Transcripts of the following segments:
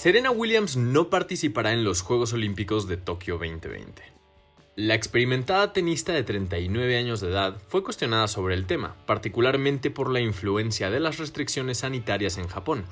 Serena Williams no participará en los Juegos Olímpicos de Tokio 2020. La experimentada tenista de 39 años de edad fue cuestionada sobre el tema, particularmente por la influencia de las restricciones sanitarias en Japón.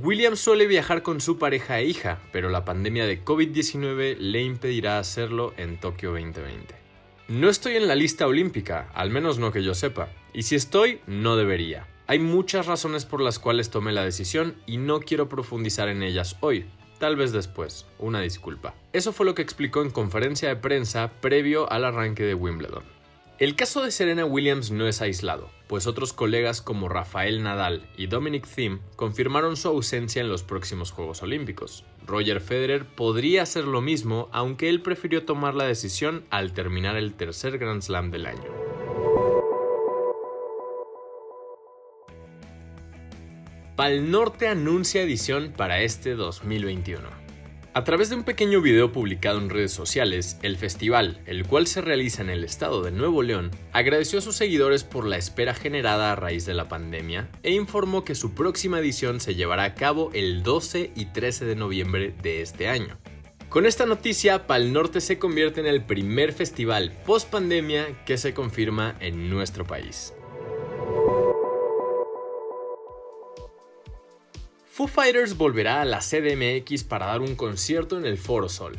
Williams suele viajar con su pareja e hija, pero la pandemia de COVID-19 le impedirá hacerlo en Tokio 2020. No estoy en la lista olímpica, al menos no que yo sepa, y si estoy, no debería. Hay muchas razones por las cuales tomé la decisión y no quiero profundizar en ellas hoy, tal vez después, una disculpa. Eso fue lo que explicó en conferencia de prensa previo al arranque de Wimbledon. El caso de Serena Williams no es aislado, pues otros colegas como Rafael Nadal y Dominic Thiem confirmaron su ausencia en los próximos Juegos Olímpicos. Roger Federer podría hacer lo mismo, aunque él prefirió tomar la decisión al terminar el tercer Grand Slam del año. Pal Norte anuncia edición para este 2021. A través de un pequeño video publicado en redes sociales, el festival, el cual se realiza en el estado de Nuevo León, agradeció a sus seguidores por la espera generada a raíz de la pandemia e informó que su próxima edición se llevará a cabo el 12 y 13 de noviembre de este año. Con esta noticia, Pal Norte se convierte en el primer festival post pandemia que se confirma en nuestro país. Foo Fighters volverá a la CDMX para dar un concierto en el Foro Sol.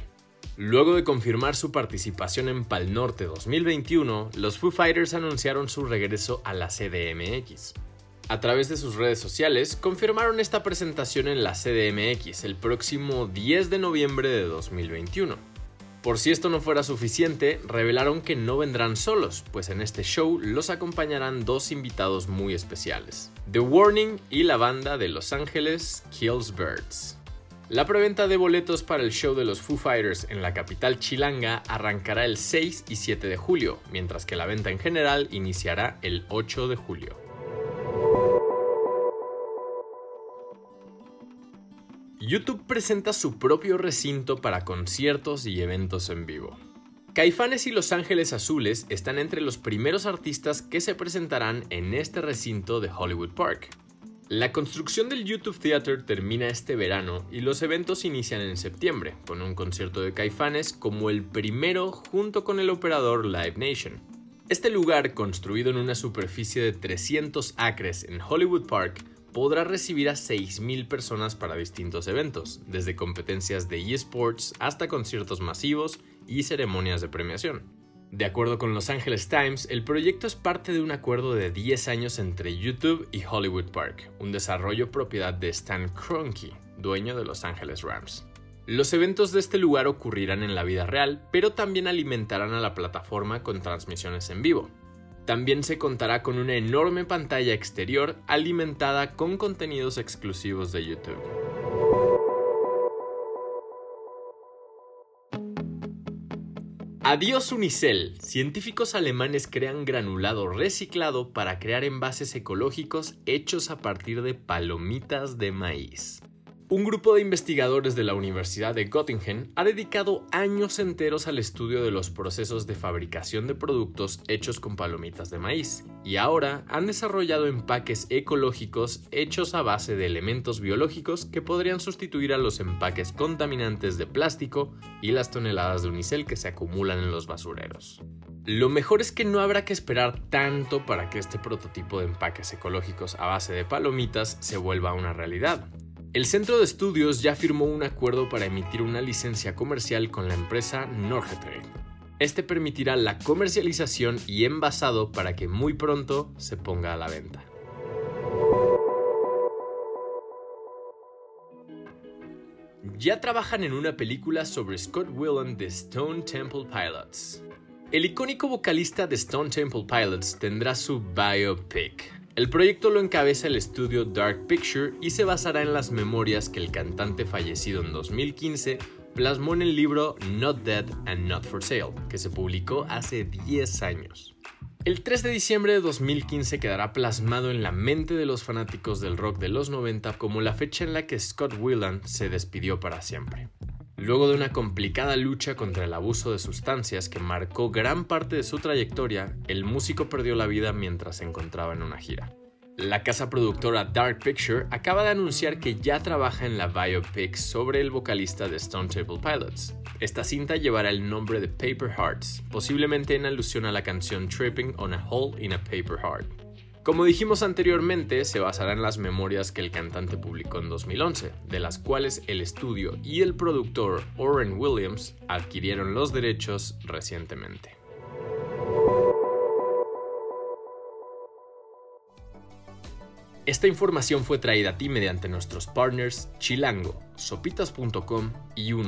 Luego de confirmar su participación en Pal Norte 2021, los Foo Fighters anunciaron su regreso a la CDMX. A través de sus redes sociales, confirmaron esta presentación en la CDMX el próximo 10 de noviembre de 2021. Por si esto no fuera suficiente, revelaron que no vendrán solos, pues en este show los acompañarán dos invitados muy especiales, The Warning y la banda de Los Ángeles Kills Birds. La preventa de boletos para el show de los Foo Fighters en la capital chilanga arrancará el 6 y 7 de julio, mientras que la venta en general iniciará el 8 de julio. YouTube presenta su propio recinto para conciertos y eventos en vivo. Caifanes y Los Ángeles Azules están entre los primeros artistas que se presentarán en este recinto de Hollywood Park. La construcción del YouTube Theater termina este verano y los eventos inician en septiembre, con un concierto de Caifanes como el primero junto con el operador Live Nation. Este lugar, construido en una superficie de 300 acres en Hollywood Park, podrá recibir a 6.000 personas para distintos eventos, desde competencias de eSports hasta conciertos masivos y ceremonias de premiación. De acuerdo con Los Angeles Times, el proyecto es parte de un acuerdo de 10 años entre YouTube y Hollywood Park, un desarrollo propiedad de Stan Kroenke, dueño de Los Angeles Rams. Los eventos de este lugar ocurrirán en la vida real, pero también alimentarán a la plataforma con transmisiones en vivo, también se contará con una enorme pantalla exterior alimentada con contenidos exclusivos de YouTube. Adiós Unicel. Científicos alemanes crean granulado reciclado para crear envases ecológicos hechos a partir de palomitas de maíz. Un grupo de investigadores de la Universidad de Göttingen ha dedicado años enteros al estudio de los procesos de fabricación de productos hechos con palomitas de maíz, y ahora han desarrollado empaques ecológicos hechos a base de elementos biológicos que podrían sustituir a los empaques contaminantes de plástico y las toneladas de unicel que se acumulan en los basureros. Lo mejor es que no habrá que esperar tanto para que este prototipo de empaques ecológicos a base de palomitas se vuelva una realidad. El centro de estudios ya firmó un acuerdo para emitir una licencia comercial con la empresa Norgetrade. Este permitirá la comercialización y envasado para que muy pronto se ponga a la venta. Ya trabajan en una película sobre Scott Weiland de Stone Temple Pilots. El icónico vocalista de Stone Temple Pilots tendrá su biopic, el proyecto lo encabeza el estudio Dark Picture y se basará en las memorias que el cantante fallecido en 2015 plasmó en el libro Not Dead and Not for Sale, que se publicó hace 10 años. El 3 de diciembre de 2015 quedará plasmado en la mente de los fanáticos del rock de los 90 como la fecha en la que Scott Weiland se despidió para siempre. Luego de una complicada lucha contra el abuso de sustancias que marcó gran parte de su trayectoria, el músico perdió la vida mientras se encontraba en una gira. La casa productora Dark Picture acaba de anunciar que ya trabaja en la biopic sobre el vocalista de Stone Temple Pilots. Esta cinta llevará el nombre de Paper Hearts, posiblemente en alusión a la canción Tripping on a Hole in a Paper Heart. Como dijimos anteriormente, se basará en las memorias que el cantante publicó en 2011, de las cuales el estudio y el productor Oren Williams adquirieron los derechos recientemente. Esta información fue traída a ti mediante nuestros partners Chilango, Sopitas.com y 10.